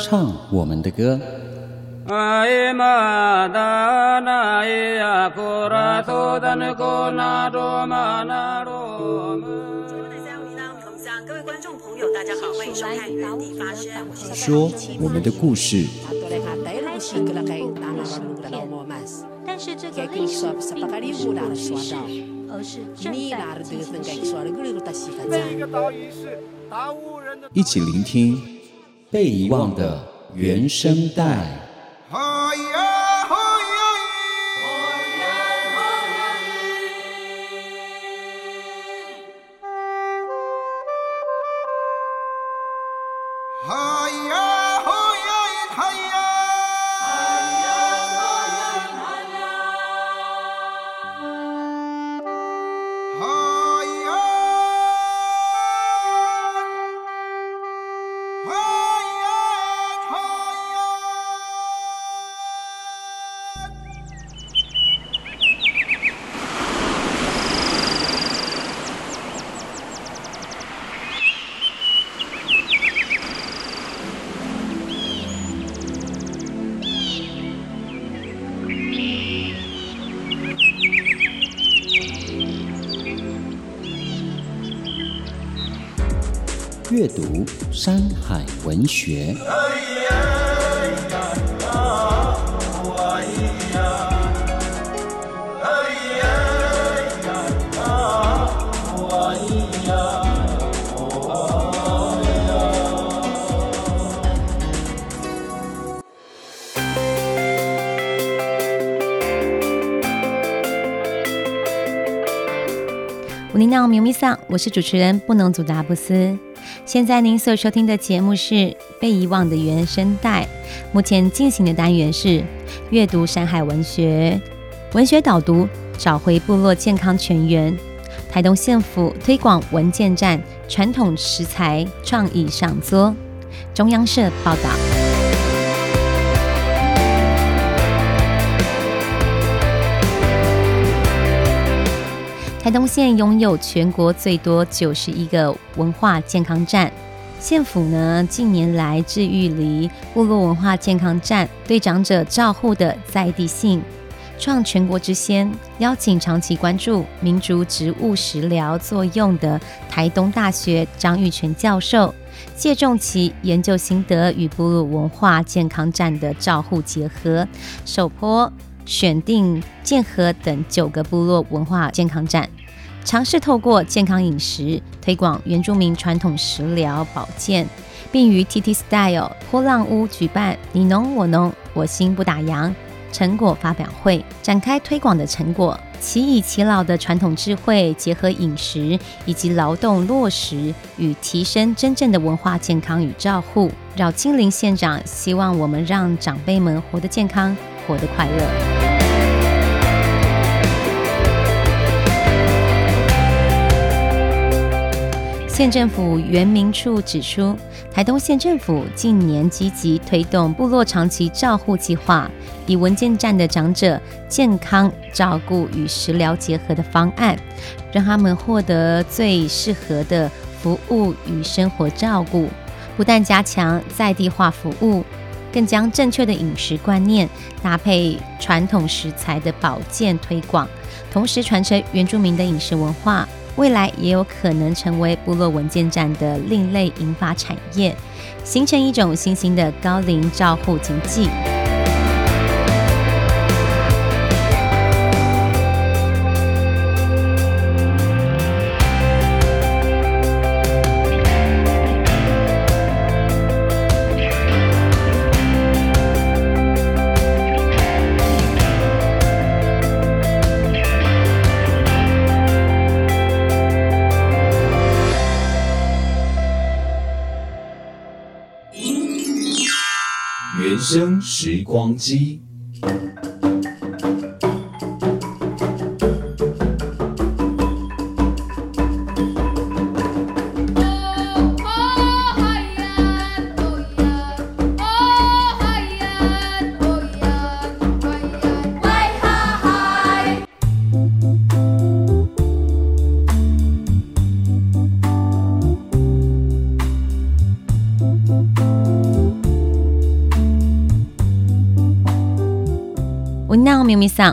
唱我们的歌。各位观众朋友，大家好，欢迎收看《原地发声》，说我们的故事。但是这个历史并不是而是正在进行时。一起聆听被遗忘的原声带。阅读山海文学。乌尼娜米米桑，我是主持人布农族的阿布斯。现在您所收听的节目是《被遗忘的原声带》，目前进行的单元是阅读山海文学，文学导读，找回部落健康全员。台东县府推广文件站传统食材创意上桌。中央社报道。台东县拥有全国最多九十一个文化健康站，县府呢近年来致力于部落文化健康站对长者照护的在地性，创全国之先，邀请长期关注民族植物食疗作用的台东大学张玉泉教授，借重其研究心得与部落文化健康站的照护结合，首波选定建和等九个部落文化健康站。尝试透过健康饮食推广原住民传统食疗保健，并于 TT Style 波浪屋举办“你农我农，我心不打烊”成果发表会，展开推广的成果。其以其老的传统智慧结合饮食以及劳动落实，与提升真正的文化健康与照护。饶庆铃县长希望我们让长辈们活得健康，活得快乐。县政府原民处指出，台东县政府近年积极推动部落长期照护计划，以文件站的长者健康照顾与食疗结合的方案，让他们获得最适合的服务与生活照顾。不但加强在地化服务，更将正确的饮食观念搭配传统食材的保健推广，同时传承原住民的饮食文化。未来也有可能成为部落文件站的另类银发产业，形成一种新兴的高龄照护经济。生时光机。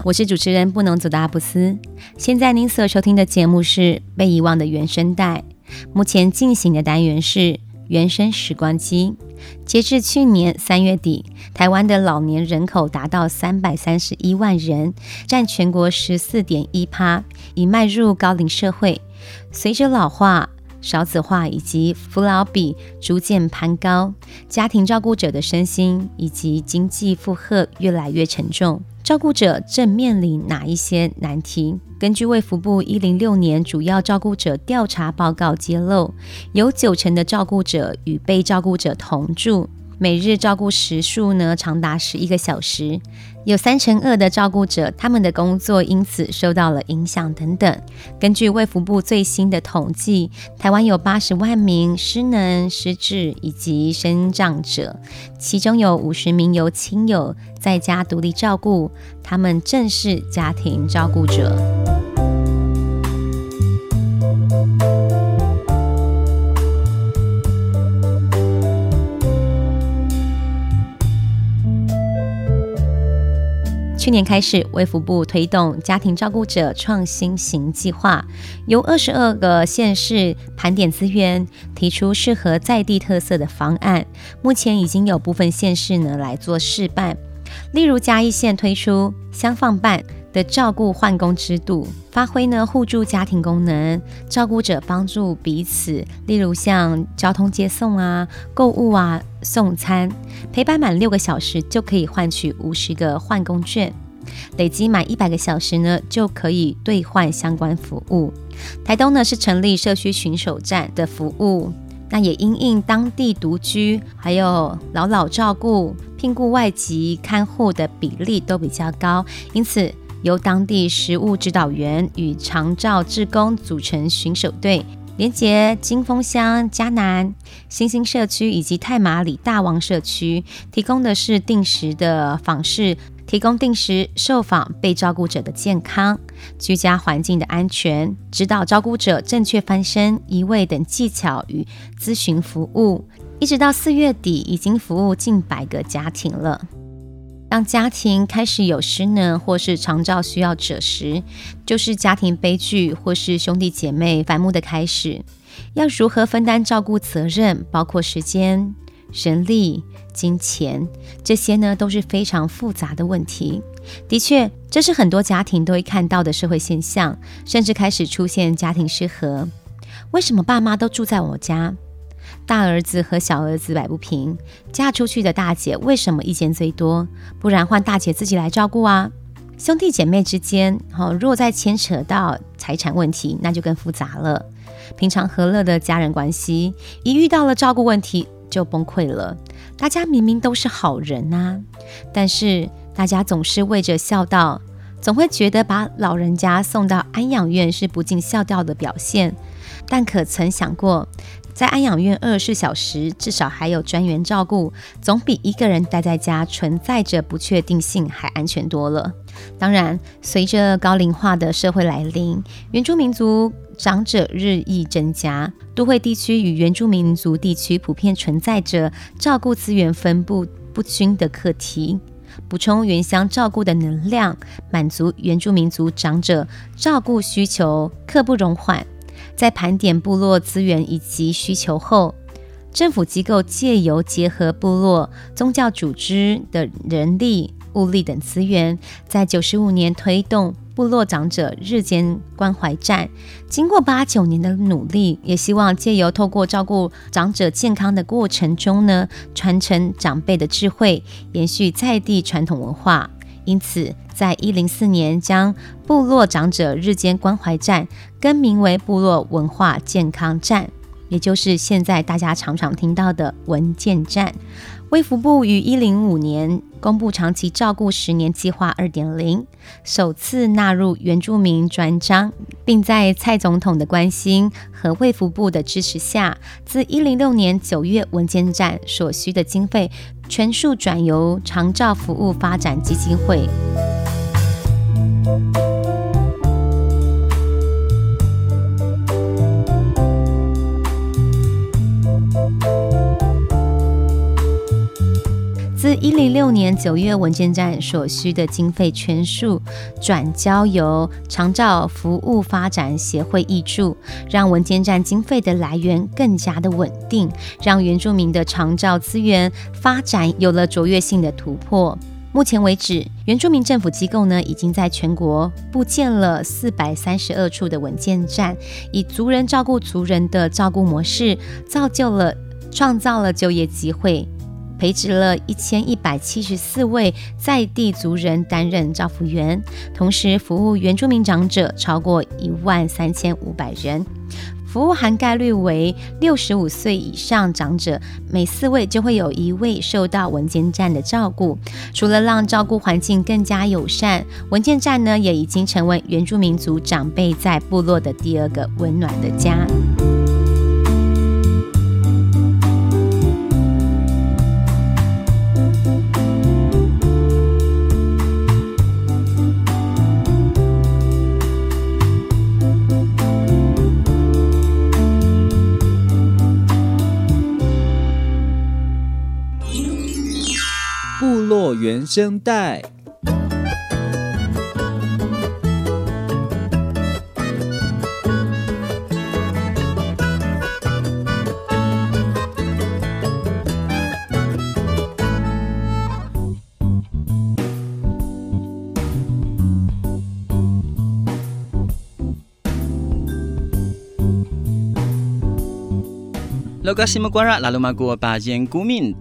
我是主持人不能走的阿布斯。现在您所收听的节目是《被遗忘的原声带》，目前进行的单元是。原声时光机，截至去年三月底，台湾的老年人口达到三百三十一万人，占全国十四点一趴，已迈入高龄社会。随着老化、少子化以及扶老比逐渐攀高，家庭照顾者的身心以及经济负荷越来越沉重。照顾者正面临哪一些难题？根据卫福部一零六年主要照顾者调查报告揭露，有九成的照顾者与被照顾者同住。每日照顾时数呢，长达十一个小时，有三成二的照顾者，他们的工作因此受到了影响等等。根据卫福部最新的统计，台湾有八十万名失能、失智以及身障者，其中有五十名由亲友在家独立照顾，他们正是家庭照顾者。去年开始，卫福部推动家庭照顾者创新型计划，由二十二个县市盘点资源，提出适合在地特色的方案。目前已经有部分县市呢来做试办，例如嘉义县推出相放办的照顾换工制度，发挥呢互助家庭功能，照顾者帮助彼此，例如像交通接送啊、购物啊。送餐陪伴满六个小时就可以换取五十个换工券，累积满一百个小时呢就可以兑换相关服务。台东呢是成立社区巡守站的服务，那也因应当地独居还有老老照顾、聘雇外籍看护的比例都比较高，因此由当地食务指导员与长照志工组成巡守队。连接金峰乡、嘉南、新兴社区以及太马里大王社区，提供的是定时的访视，提供定时受访被照顾者的健康、居家环境的安全，指导照顾者正确翻身、移位等技巧与咨询服务。一直到四月底，已经服务近百个家庭了。当家庭开始有失能或是长照需要者时，就是家庭悲剧或是兄弟姐妹反目的开始。要如何分担照顾责任，包括时间、人力、金钱，这些呢都是非常复杂的问题。的确，这是很多家庭都会看到的社会现象，甚至开始出现家庭失和。为什么爸妈都住在我家？大儿子和小儿子摆不平，嫁出去的大姐为什么意见最多？不然换大姐自己来照顾啊！兄弟姐妹之间，哈，若再牵扯到财产问题，那就更复杂了。平常和乐的家人关系，一遇到了照顾问题就崩溃了。大家明明都是好人呐，但是大家总是为着孝道，总会觉得把老人家送到安养院是不尽孝道的表现。但可曾想过？在安养院二十四小时，至少还有专员照顾，总比一个人待在家存在着不确定性还安全多了。当然，随着高龄化的社会来临，原住民族长者日益增加，都会地区与原住民族地区普遍存在着照顾资源分布不均的课题。补充原乡照顾的能量，满足原住民族长者照顾需求，刻不容缓。在盘点部落资源以及需求后，政府机构借由结合部落宗教组织的人力、物力等资源，在九十五年推动部落长者日间关怀站。经过八九年的努力，也希望借由透过照顾长者健康的过程中呢，传承长辈的智慧，延续在地传统文化。因此，在一零四年将部落长者日间关怀站更名为部落文化健康站，也就是现在大家常常听到的文件站。卫福部于一零五年公布长期照顾十年计划二点零，首次纳入原住民专章，并在蔡总统的关心和卫福部的支持下，自一零六年九月文健站所需的经费全数转由长照服务发展基金会。自一零六年九月文件站所需的经费全数转交由长照服务发展协会挹注，让文件站经费的来源更加的稳定，让原住民的长照资源发展有了卓越性的突破。目前为止，原住民政府机构呢，已经在全国布建了四百三十二处的文件站，以族人照顾族人的照顾模式，造就了创造了就业机会，培植了一千一百七十四位在地族人担任照服员，同时服务原住民长者超过一万三千五百人。服务涵盖率为六十五岁以上长者，每四位就会有一位受到文件站的照顾。除了让照顾环境更加友善，文件站呢也已经成为原住民族长辈在部落的第二个温暖的家。部落原声带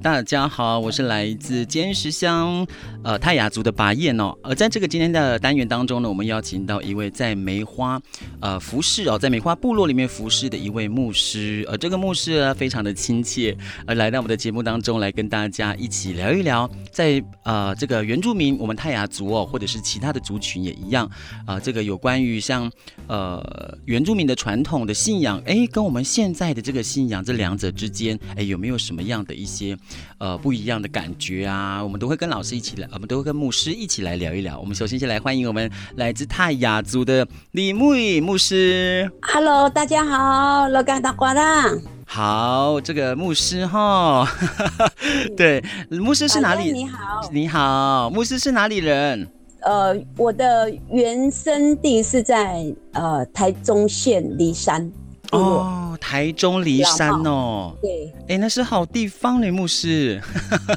大家好，我是来自坚石乡。呃泰雅族的巴彦哦。而在这个今天的单元当中呢，我们邀请到一位在梅花呃服饰哦，在梅花部落里面服饰的一位牧师，呃这个牧师呢非常的亲切，而来到我们的节目当中来跟大家一起聊一聊，在呃这个原住民我们泰雅族哦，或者是其他的族群也一样啊、呃，这个有关于像呃原住民的传统的信仰，哎，跟我们现在的这个信仰这两。者之间，哎，有没有什么样的一些呃不一样的感觉啊？我们都会跟老师一起来，我们都会跟牧师一起来聊一聊。我们首先先来欢迎我们来自泰雅族的李木仪牧师。Hello，大家好，老干大瓜啦。好，这个牧师哈，对，牧师是哪里？你好，你好，牧师是哪里人？呃，我的原生地是在呃台中县梨山。哦，台中梨山哦，对，哎，那是好地方呢，牧师。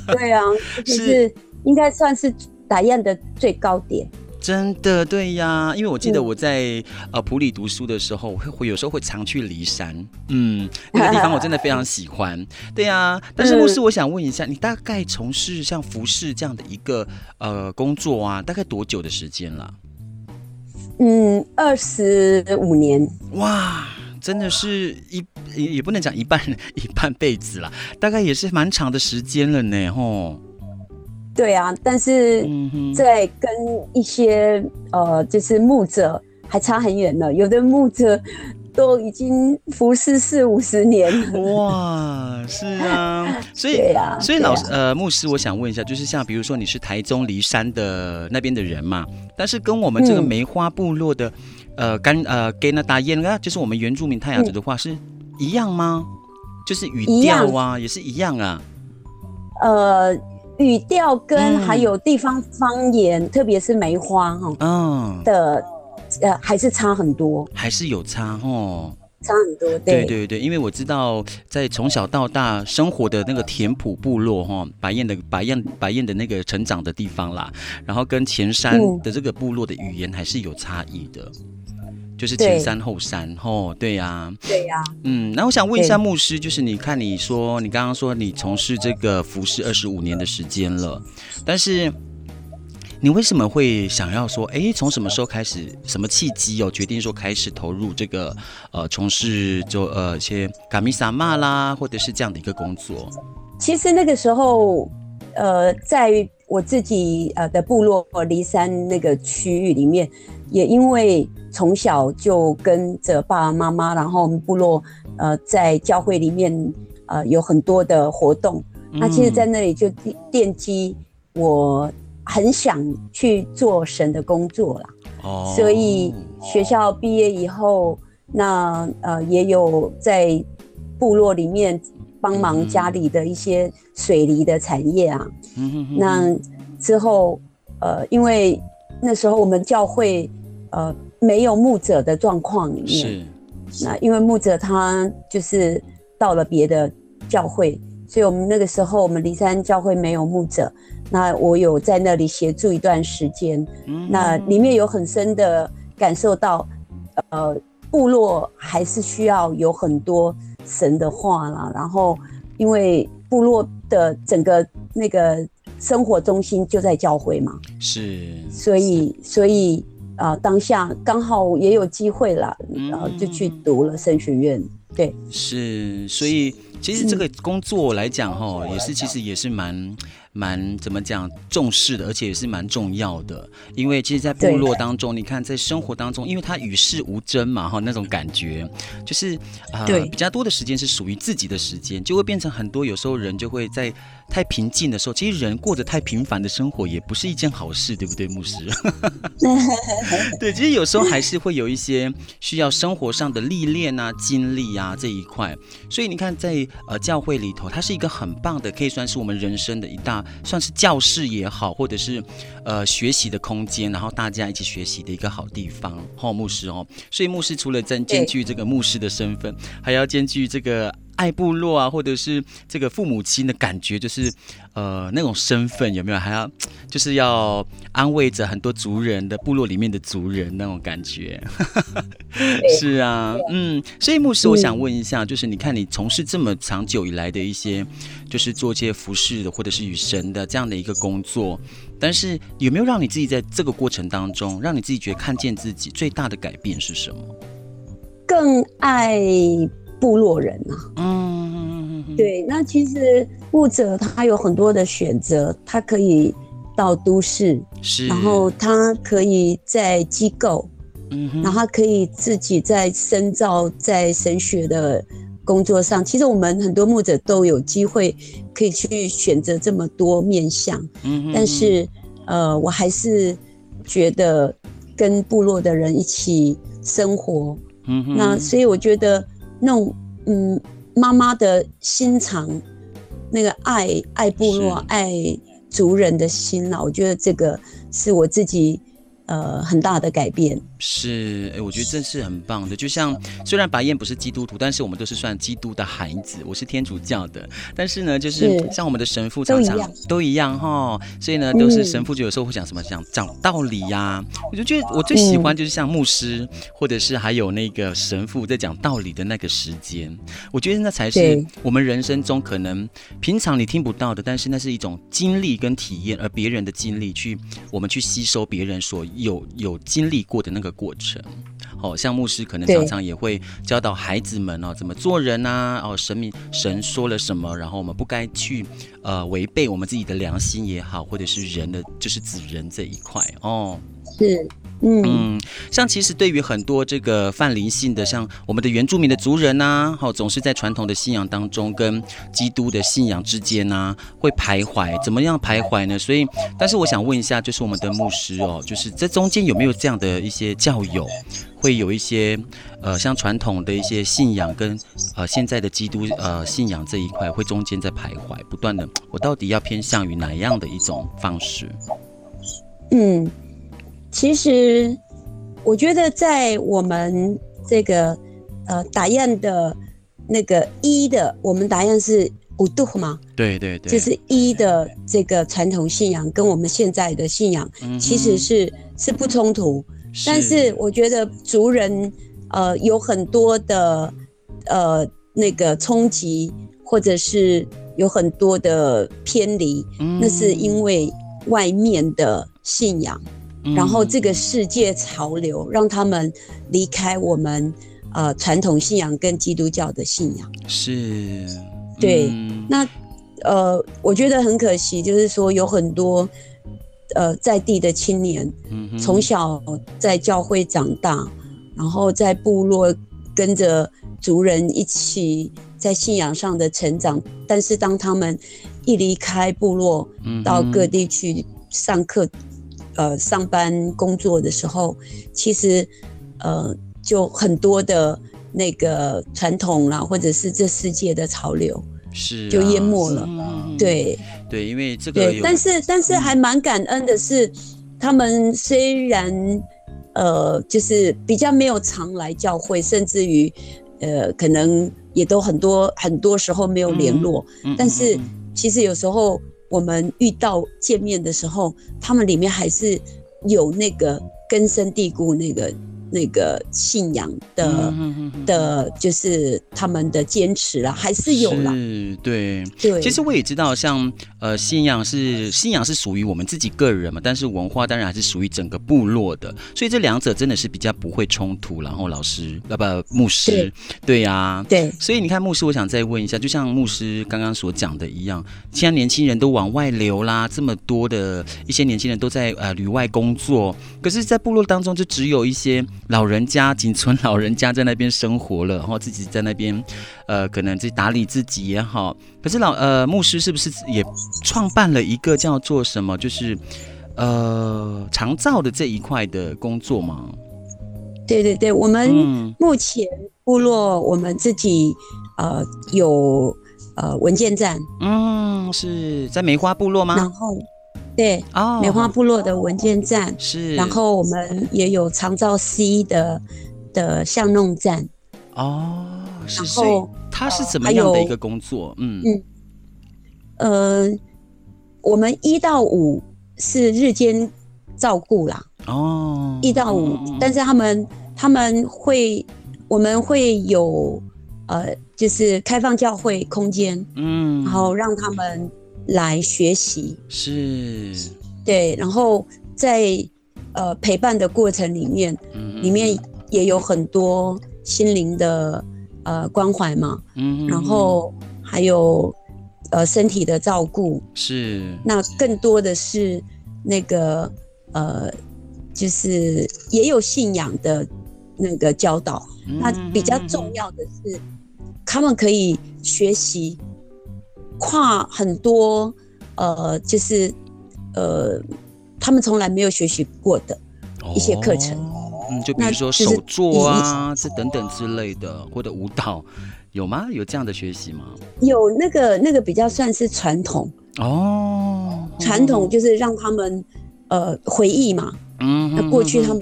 对啊，是应该算是打样的最高点。真的，对呀，因为我记得我在呃普里读书的时候，会会有时候会常去骊山，嗯，那个地方我真的非常喜欢。对呀，但是牧师，我想问一下，你大概从事像服饰这样的一个呃工作啊，大概多久的时间了？嗯，二十五年。哇！真的是一也也不能讲一半 一半辈子啦，大概也是蛮长的时间了呢，吼。对啊，但是在跟一些呃，就是牧者还差很远呢，有的牧者都已经服侍四五十年了。哇，是啊，所以啊，所以老师、啊、呃牧师，我想问一下，就是像比如说你是台中梨山的那边的人嘛，但是跟我们这个梅花部落的。嗯呃，干呃，给那打烟啊，就是我们原住民泰雅族的话是一样吗？嗯、就是语调啊，也是一样啊。呃，语调跟还有地方方言，嗯、特别是梅花哈，嗯。的，呃，还是差很多，还是有差哦，差很多。对。对对，因为我知道在从小到大生活的那个田埔部落哈，白燕的白燕白燕的那个成长的地方啦，然后跟前山的这个部落的语言还是有差异的。就是前山后山，吼，对呀，对呀，嗯，那我想问一下牧师，就是你看你说你刚刚说你从事这个服饰二十五年的时间了，但是你为什么会想要说，哎，从什么时候开始，什么契机哦，决定说开始投入这个呃从事就呃一些嘎米萨玛啦，或者是这样的一个工作？其实那个时候，呃，在我自己呃的部落离山那个区域里面，也因为。从小就跟着爸爸妈妈，然后我们部落呃在教会里面呃有很多的活动。嗯、那其实，在那里就奠基，我很想去做神的工作啦。哦。所以学校毕业以后，那呃也有在部落里面帮忙家里的一些水泥的产业啊。嗯。那之后，呃，因为那时候我们教会呃没有牧者的状况里面，是。那因为牧者他就是到了别的教会，所以我们那个时候我们梨山教会没有牧者。那我有在那里协助一段时间，嗯、那里面有很深的感受到，呃，部落还是需要有很多神的话啦。然后，因为部落的整个那个生活中心就在教会嘛，是，所以，所以啊、呃，当下刚好也有机会了，然后就去读了神学院。对，是，所以其实这个工作来讲，哈、嗯，也是其实也是蛮。蛮怎么讲重视的，而且也是蛮重要的，因为其实，在部落当中，你看在生活当中，因为他与世无争嘛，哈，那种感觉就是啊、呃，比较多的时间是属于自己的时间，就会变成很多有时候人就会在太平静的时候，其实人过着太平凡的生活也不是一件好事，对不对，牧师？对，其实有时候还是会有一些需要生活上的历练啊、经历啊这一块，所以你看在，在呃教会里头，它是一个很棒的，可以算是我们人生的一大。算是教室也好，或者是呃学习的空间，然后大家一起学习的一个好地方。哦，牧师哦，所以牧师除了在兼具这个牧师的身份，还要兼具这个。爱部落啊，或者是这个父母亲的感觉，就是呃那种身份有没有？还要就是要安慰着很多族人的部落里面的族人那种感觉。是啊，嗯，所以牧师，我想问一下，就是你看你从事这么长久以来的一些，就是做一些服饰的，或者是与神的这样的一个工作，但是有没有让你自己在这个过程当中，让你自己觉得看见自己最大的改变是什么？更爱。部落人啊，嗯，对，那其实牧者他有很多的选择，他可以到都市，是，然后他可以在机构，嗯，然后他可以自己在深造在神学的工作上。其实我们很多牧者都有机会可以去选择这么多面向，嗯，但是呃，我还是觉得跟部落的人一起生活，嗯，那所以我觉得。那种嗯，妈妈的心肠，那个爱爱部落、爱族人的心啊，我觉得这个是我自己。呃，很大的改变是，哎、欸，我觉得这是很棒的。就像虽然白燕不是基督徒，但是我们都是算基督的孩子。我是天主教的，但是呢，就是像我们的神父常常都一样哈。所以呢，都是神父就有时候会讲什么讲讲道理呀、啊。我就觉得我最喜欢就是像牧师，或者是还有那个神父在讲道理的那个时间。我觉得那才是我们人生中可能平常你听不到的，但是那是一种经历跟体验，而别人的经历去我们去吸收别人所。有有经历过的那个过程，好、哦、像牧师可能常常也会教导孩子们哦，怎么做人啊？哦，神明神说了什么，然后我们不该去呃违背我们自己的良心也好，或者是人的就是指人这一块哦。是。嗯，像其实对于很多这个泛灵性的，像我们的原住民的族人呐、好，总是在传统的信仰当中跟基督的信仰之间呢、会徘徊，怎么样徘徊呢？所以，但是我想问一下，就是我们的牧师哦，就是这中间有没有这样的一些教友，会有一些呃，像传统的一些信仰跟呃现在的基督呃信仰这一块，会中间在徘徊，不断的，我到底要偏向于哪样的一种方式？嗯。其实，我觉得在我们这个呃打样的那个一的，我们打样是五度嘛？对对对，就是一的这个传统信仰跟我们现在的信仰其实是是不冲突，但是我觉得族人呃有很多的呃那个冲击，或者是有很多的偏离，那是因为外面的信仰。然后这个世界潮流让他们离开我们呃传统信仰跟基督教的信仰。是，对，那呃我觉得很可惜，就是说有很多呃在地的青年，从小在教会长大，然后在部落跟着族人一起在信仰上的成长，但是当他们一离开部落，到各地去上课。呃，上班工作的时候，其实，呃，就很多的那个传统啦，或者是这世界的潮流，是、啊、就淹没了。嗯、对。对，因为这个对，但是但是还蛮感恩的是，他们虽然呃就是比较没有常来教会，甚至于呃可能也都很多很多时候没有联络，嗯、但是其实有时候我们遇到见面的时候，他们里面还是有那个根深蒂固那个。那个信仰的、嗯、的，就是他们的坚持啊，还是有啦。是，对，对。其实我也知道，像呃，信仰是信仰是属于我们自己个人嘛，但是文化当然还是属于整个部落的，所以这两者真的是比较不会冲突。然后老师，要不牧师，对呀、啊，对。所以你看，牧师，我想再问一下，就像牧师刚刚所讲的一样，现在年轻人都往外流啦，这么多的一些年轻人都在呃旅外工作，可是，在部落当中就只有一些。老人家仅存老人家在那边生活了，然后自己在那边，呃，可能自己打理自己也好。可是老呃牧师是不是也创办了一个叫做什么，就是呃长照的这一块的工作吗？对对对，我们目前部落我们自己呃有呃文件站，嗯，是在梅花部落吗？然后。对，哦，梅花部落的文件站是，然后我们也有长照 C 的的巷弄站，哦，是，然后它是怎么样的一个工作？嗯。嗯，呃，我们一到五是日间照顾啦，哦，一到五，但是他们他们会，我们会有呃，就是开放教会空间，嗯，然后让他们。来学习。是，对，然后在呃陪伴的过程里面，嗯，里面也有很多心灵的呃关怀嘛，嗯，然后还有呃身体的照顾。是，那更多的是那个呃就是也有信仰的那个教导，嗯，那比较重要的是他们可以学习。跨很多，呃，就是，呃，他们从来没有学习过的一些课程，嗯，就比如说手作啊，这等等之类的，或者舞蹈，有吗？有这样的学习吗？有那个那个比较算是传统哦，传统就是让他们呃回忆嘛，嗯，那过去他们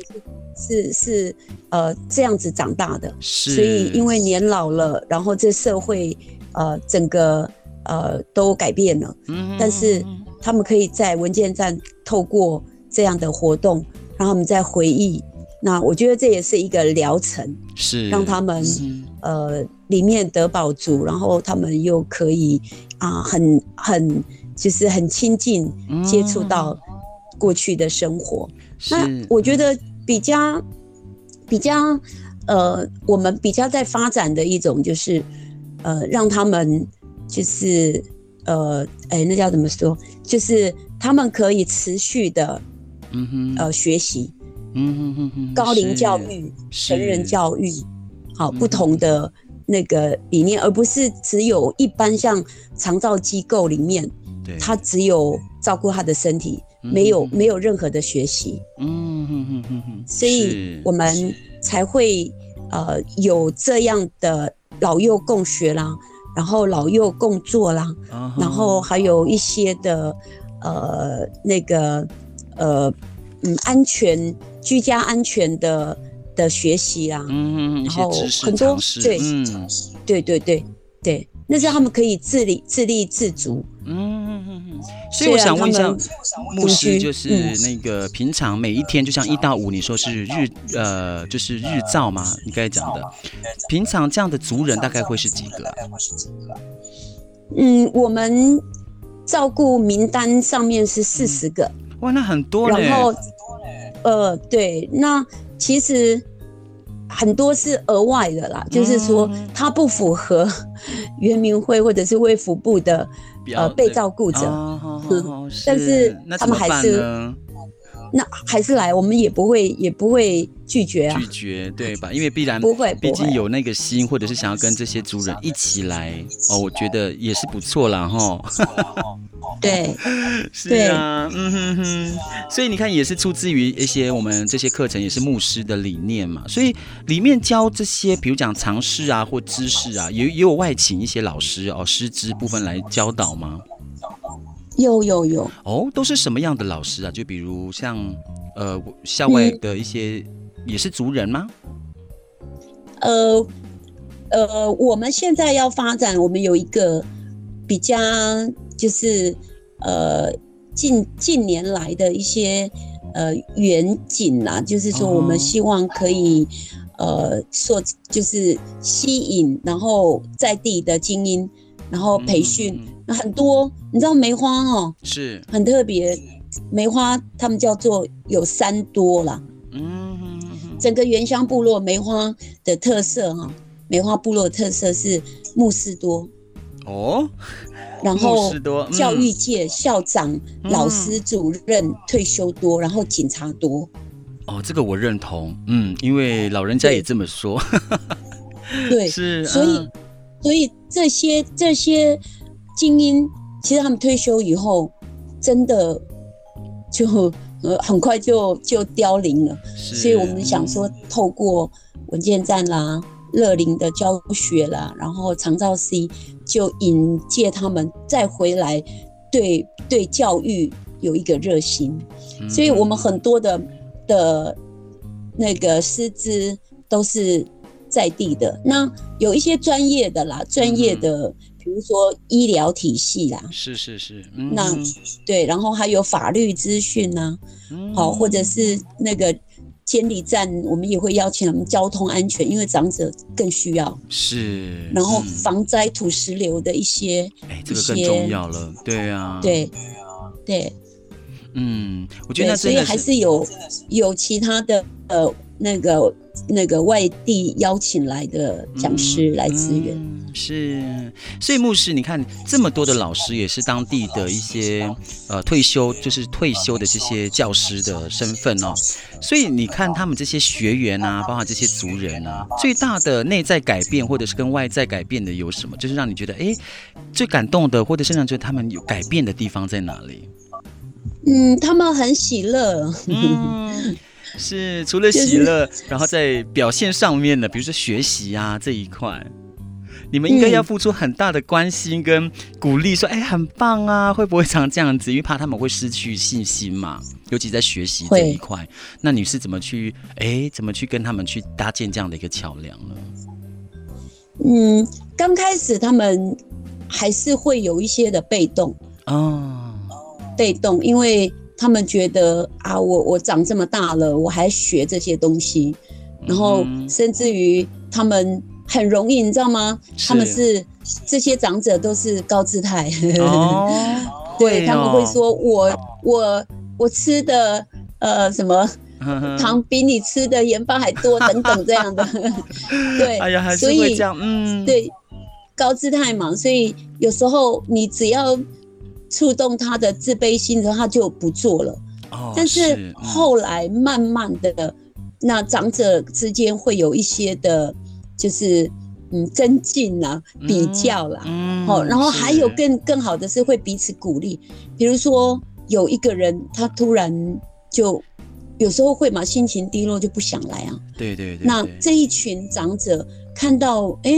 是是是呃这样子长大的，是，所以因为年老了，然后这社会呃整个。呃，都改变了，嗯，但是他们可以在文件站透过这样的活动，让他们再回忆。那我觉得这也是一个疗程，是让他们呃里面得饱足，然后他们又可以啊、呃，很很就是很亲近接触到过去的生活。那我觉得比较比较呃，我们比较在发展的一种就是呃，让他们。就是呃，哎、欸，那叫怎么说？就是他们可以持续的，嗯哼，呃，学习，嗯哼哼哼，高龄教育、成人教育，好，不同的那个理念，而不是只有一般像长照机构里面，对，他只有照顾他的身体，没有没有任何的学习，嗯哼哼哼哼，所以我们才会呃有这样的老幼共学啦。然后老幼共坐啦，uh-huh. 然后还有一些的，呃，那个，呃，嗯，安全居家安全的的学习啦，嗯，然后很多对、嗯，对对对对，那是他们可以自理自立自足，嗯。所以我想问一下，牧师就是那个平常每一天，就像一到五，你说是日呃，就是日照嘛？你刚才讲的，平常这样的族人大概会是几个啊？嗯，我们照顾名单上面是四十个。哇，那很多嘞。然后，呃，对，那其实很多是额外的啦，就是说他不符合 原民会或者是卫福部的。呃，被照顾者，哦嗯，但是他们还是，那还是来，我们也不会，也不会拒绝啊，拒绝对吧？因为必然不会，毕竟有那个心，或者是想要跟这些族人一起来哦，我觉得也是不错啦哈。对，是啊，嗯哼哼。所以你看，也是出自于一些我们这些课程，也是牧师的理念嘛。所以里面教这些，比如讲常识啊或知识啊，也也有外请一些老师哦，师资部分来教导吗？有有有。哦，都是什么样的老师啊？就比如像呃校外的一些，也是族人吗？呃。呃，我们现在要发展，我们有一个比较就是呃近近年来的一些呃远景啦，就是说我们希望可以呃说就是吸引，然后在地的精英，然后培训，那很多你知道梅花哦，是。很特别，梅花他们叫做有三多啦，嗯，整个原乡部落梅花的特色哈。梅花部落的特色是牧师多。哦，然后教育界校长、嗯、老师、主任退休多，然后警察多。哦，这个我认同，嗯，因为老人家也这么说。对，是，所以，所以这些这些精英，其实他们退休以后，真的就呃很快就就凋零了。所以我们想说，透过文件站啦。乐龄的教学啦，然后长照 C 就引介他们再回来对，对对教育有一个热心，嗯、所以我们很多的的那个师资都是在地的。那有一些专业的啦，专业的，嗯、比如说医疗体系啦，是是是，嗯、那对，然后还有法律资讯呐，好，或者是那个。监理站，我们也会邀请他们交通安全，因为长者更需要。是，然后防灾土石流的一些，哎、嗯，这个更重要了。对啊，对，对，嗯，我觉得所以还是有有其他的呃那个那个外地邀请来的讲师来支援。嗯嗯是，所以牧师，你看这么多的老师，也是当地的一些呃退休，就是退休的这些教师的身份哦。所以你看他们这些学员啊，包括这些族人啊，最大的内在改变，或者是跟外在改变的有什么？就是让你觉得哎，最感动的，或者是让觉得他们有改变的地方在哪里？嗯，他们很喜乐。嗯，是除了喜乐，然后在表现上面的，比如说学习啊这一块。你们应该要付出很大的关心跟鼓励，说：“哎、嗯，很棒啊！”会不会常这样子？因为怕他们会失去信心嘛，尤其在学习这一块。那你是怎么去？哎，怎么去跟他们去搭建这样的一个桥梁呢？嗯，刚开始他们还是会有一些的被动哦，被动，因为他们觉得啊，我我长这么大了，我还学这些东西，然后甚至于他们。很容易，你知道吗？他们是这些长者都是高姿态，哦、对，他们会说我我我吃的呃什么糖比你吃的盐巴还多等等这样的，对，哎呀，还是会这样，嗯，对，高姿态嘛，所以有时候你只要触动他的自卑心的时候，他就不做了。哦，但是后来慢慢的，嗯、那长者之间会有一些的。就是嗯，增进啦，比较啦，嗯，好，然后还有更更好的是会彼此鼓励。比如说有一个人他突然就有时候会嘛，心情低落就不想来啊。对对对。那这一群长者看到，哎，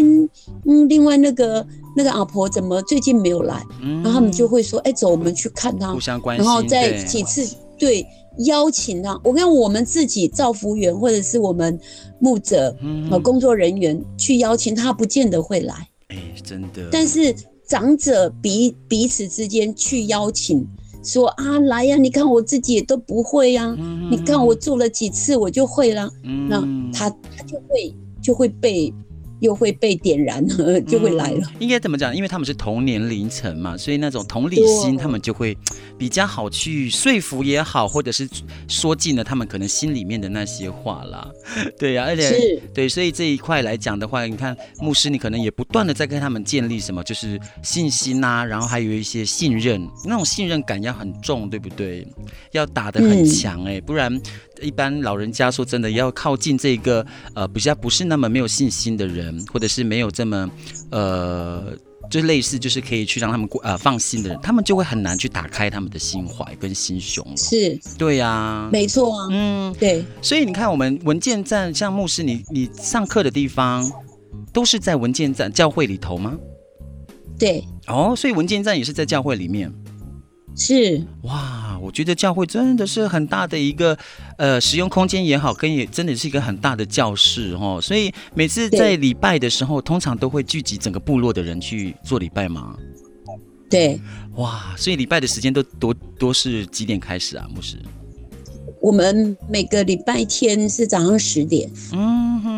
嗯，另外那个那个阿婆怎么最近没有来？然后他们就会说，哎，走，我们去看她。互相关心。然后再几次对。邀请他，我看我们自己造福员或者是我们牧者和工作人员去邀请他，不见得会来。哎，真的。但是长者彼彼此之间去邀请，说啊来呀，你看我自己也都不会呀，你看我做了几次我就会了，那他他就会就会被。又会被点燃了，就会来了。嗯、应该怎么讲？因为他们是同年龄层嘛，所以那种同理心，他们就会比较好去说服也好，或者是说尽了他们可能心里面的那些话啦。对呀、啊，而且是对，所以这一块来讲的话，你看牧师，你可能也不断的在跟他们建立什么，就是信心呐、啊，然后还有一些信任，那种信任感要很重，对不对？要打得很强哎、欸，嗯、不然。一般老人家说真的，要靠近这个呃比较不是那么没有信心的人，或者是没有这么呃就类似就是可以去让他们过呃放心的人，他们就会很难去打开他们的心怀跟心胸了。是，对呀、啊，没错啊，嗯，对。所以你看，我们文件站像牧师你，你你上课的地方都是在文件站教会里头吗？对。哦，所以文件站也是在教会里面。是。哇。我觉得教会真的是很大的一个，呃，使用空间也好，跟也真的是一个很大的教室哦。所以每次在礼拜的时候，通常都会聚集整个部落的人去做礼拜吗？对，哇，所以礼拜的时间都多多是几点开始啊？牧师？我们每个礼拜天是早上十点。嗯哼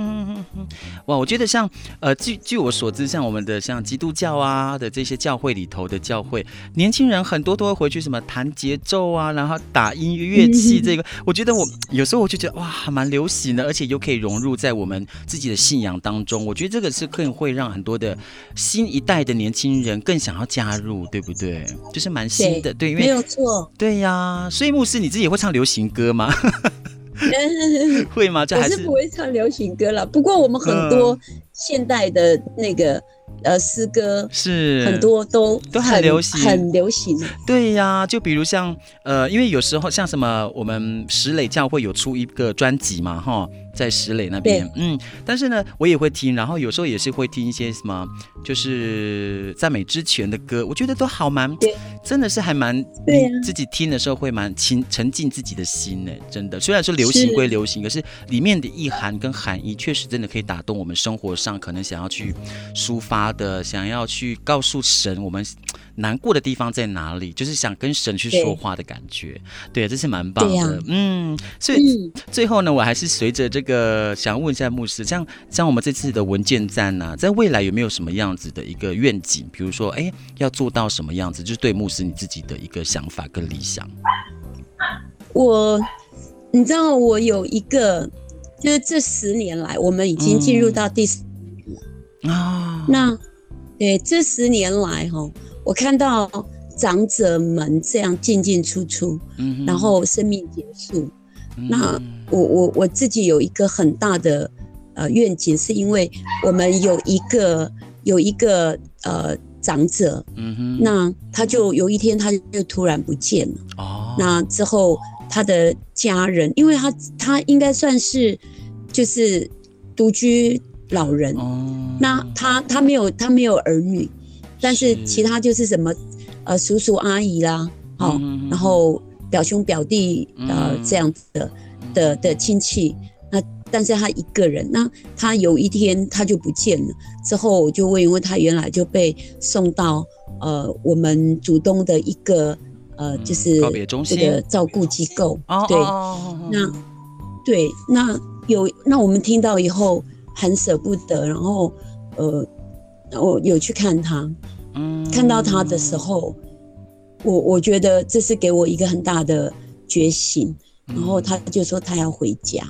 哇，我觉得像呃，据据我所知，像我们的像基督教啊的这些教会里头的教会，年轻人很多都会回去什么弹节奏啊，然后打音乐乐器。这个、嗯、我觉得我有时候我就觉得哇，还蛮流行的，而且又可以融入在我们自己的信仰当中。我觉得这个是更会让很多的新一代的年轻人更想要加入，对不对？就是蛮新的，对，对，因为没有错，对呀。所以牧师你自己也会唱流行歌吗？会吗？我是不会唱流行歌了。不过我们很多现代的那个呃诗歌是很多都都很流行，很流行。对呀，就比如像呃，因为有时候像什么，我们石磊教会有出一个专辑嘛，哈。在石磊那边，嗯，但是呢，我也会听，然后有时候也是会听一些什么，就是赞美之泉的歌，我觉得都好蛮，真的是还蛮，对、啊，自己听的时候会蛮沉沉浸自己的心呢，真的。虽然说流行归流行，可是里面的意涵跟含义确实真的可以打动我们生活上可能想要去抒发的，想要去告诉神我们难过的地方在哪里，就是想跟神去说话的感觉，对，对这是蛮棒的，啊、嗯。所以最后呢，我还是随着这个。个想问一下牧师，像像我们这次的文件站呢、啊，在未来有没有什么样子的一个愿景？比如说，哎，要做到什么样子？就是对牧师你自己的一个想法跟理想。我，你知道，我有一个，就是这十年来，我们已经进入到第啊。嗯、那，对，这十年来哈，我看到长者们这样进进出出，嗯，然后生命结束。那我我我自己有一个很大的呃愿景，是因为我们有一个有一个呃长者，嗯哼，那他就有一天他就突然不见了，哦，那之后他的家人，因为他他应该算是就是独居老人，哦，那他他没有他没有儿女，但是其他就是什么呃叔叔阿姨啦，好，然后。表兄表弟，呃，这样子的的的亲戚，那但是他一个人，那他有一天他就不见了，之后我就问，因为他原来就被送到呃我们主东的一个呃就是这个照顾机构，对，那对那有那我们听到以后很舍不得，然后呃我有去看他，嗯看到他的时候。我我觉得这是给我一个很大的觉醒，然后他就说他要回家，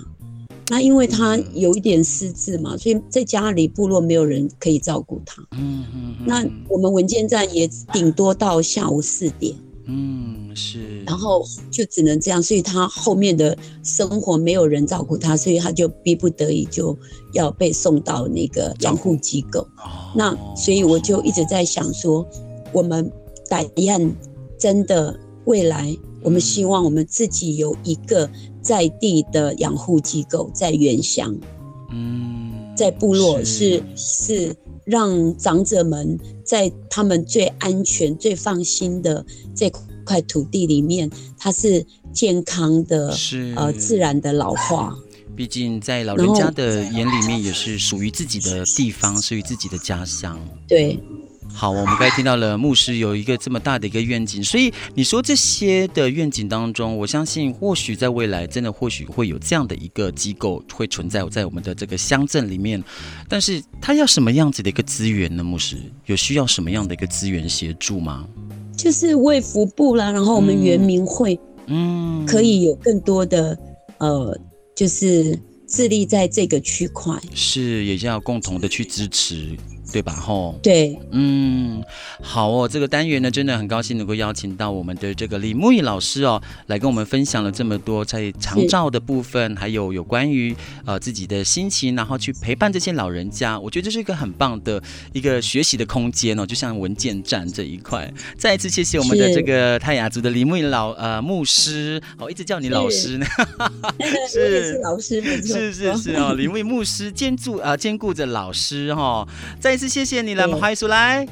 那因为他有一点失智嘛，所以在家里部落没有人可以照顾他。嗯嗯。那我们文件站也顶多到下午四点。嗯，是。然后就只能这样，所以他后面的生活没有人照顾他，所以他就逼不得已就要被送到那个养护机构。那所以我就一直在想说，我们打雁。真的，未来我们希望我们自己有一个在地的养护机构，在原乡，嗯，在部落是是，是让长者们在他们最安全、最放心的这块土地里面，它是健康的，是呃自然的老化。毕竟在老人家的眼里面，也是属于自己的地方，属于自己的家乡。对。好，我们刚才听到了牧师有一个这么大的一个愿景，所以你说这些的愿景当中，我相信或许在未来真的或许会有这样的一个机构会存在在我们的这个乡镇里面，但是他要什么样子的一个资源呢？牧师有需要什么样的一个资源协助吗？就是卫福部啦，然后我们原民会，嗯，可以有更多的呃，就是致力在这个区块，是也要共同的去支持。对吧？吼，对，嗯，好哦，这个单元呢，真的很高兴能够邀请到我们的这个李木易老师哦，来跟我们分享了这么多在长照的部分，还有有关于呃自己的心情，然后去陪伴这些老人家，我觉得这是一个很棒的一个学习的空间哦，就像文件站这一块。再一次谢谢我们的这个泰雅族的李木易老呃牧师，哦，一直叫你老师呢，是，是老师，是是是哦，李木易牧师兼顾呃兼顾着老师哈、哦，再。是谢谢你了，欢迎出来。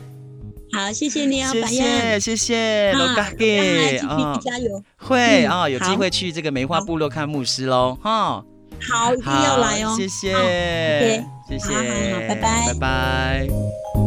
好，谢谢你啊，谢谢谢谢，罗嘎给。啊，加油，会啊，有机会去这个梅花部落看牧师喽，哈，好，一定要来哦，谢谢，谢谢，拜拜，拜拜。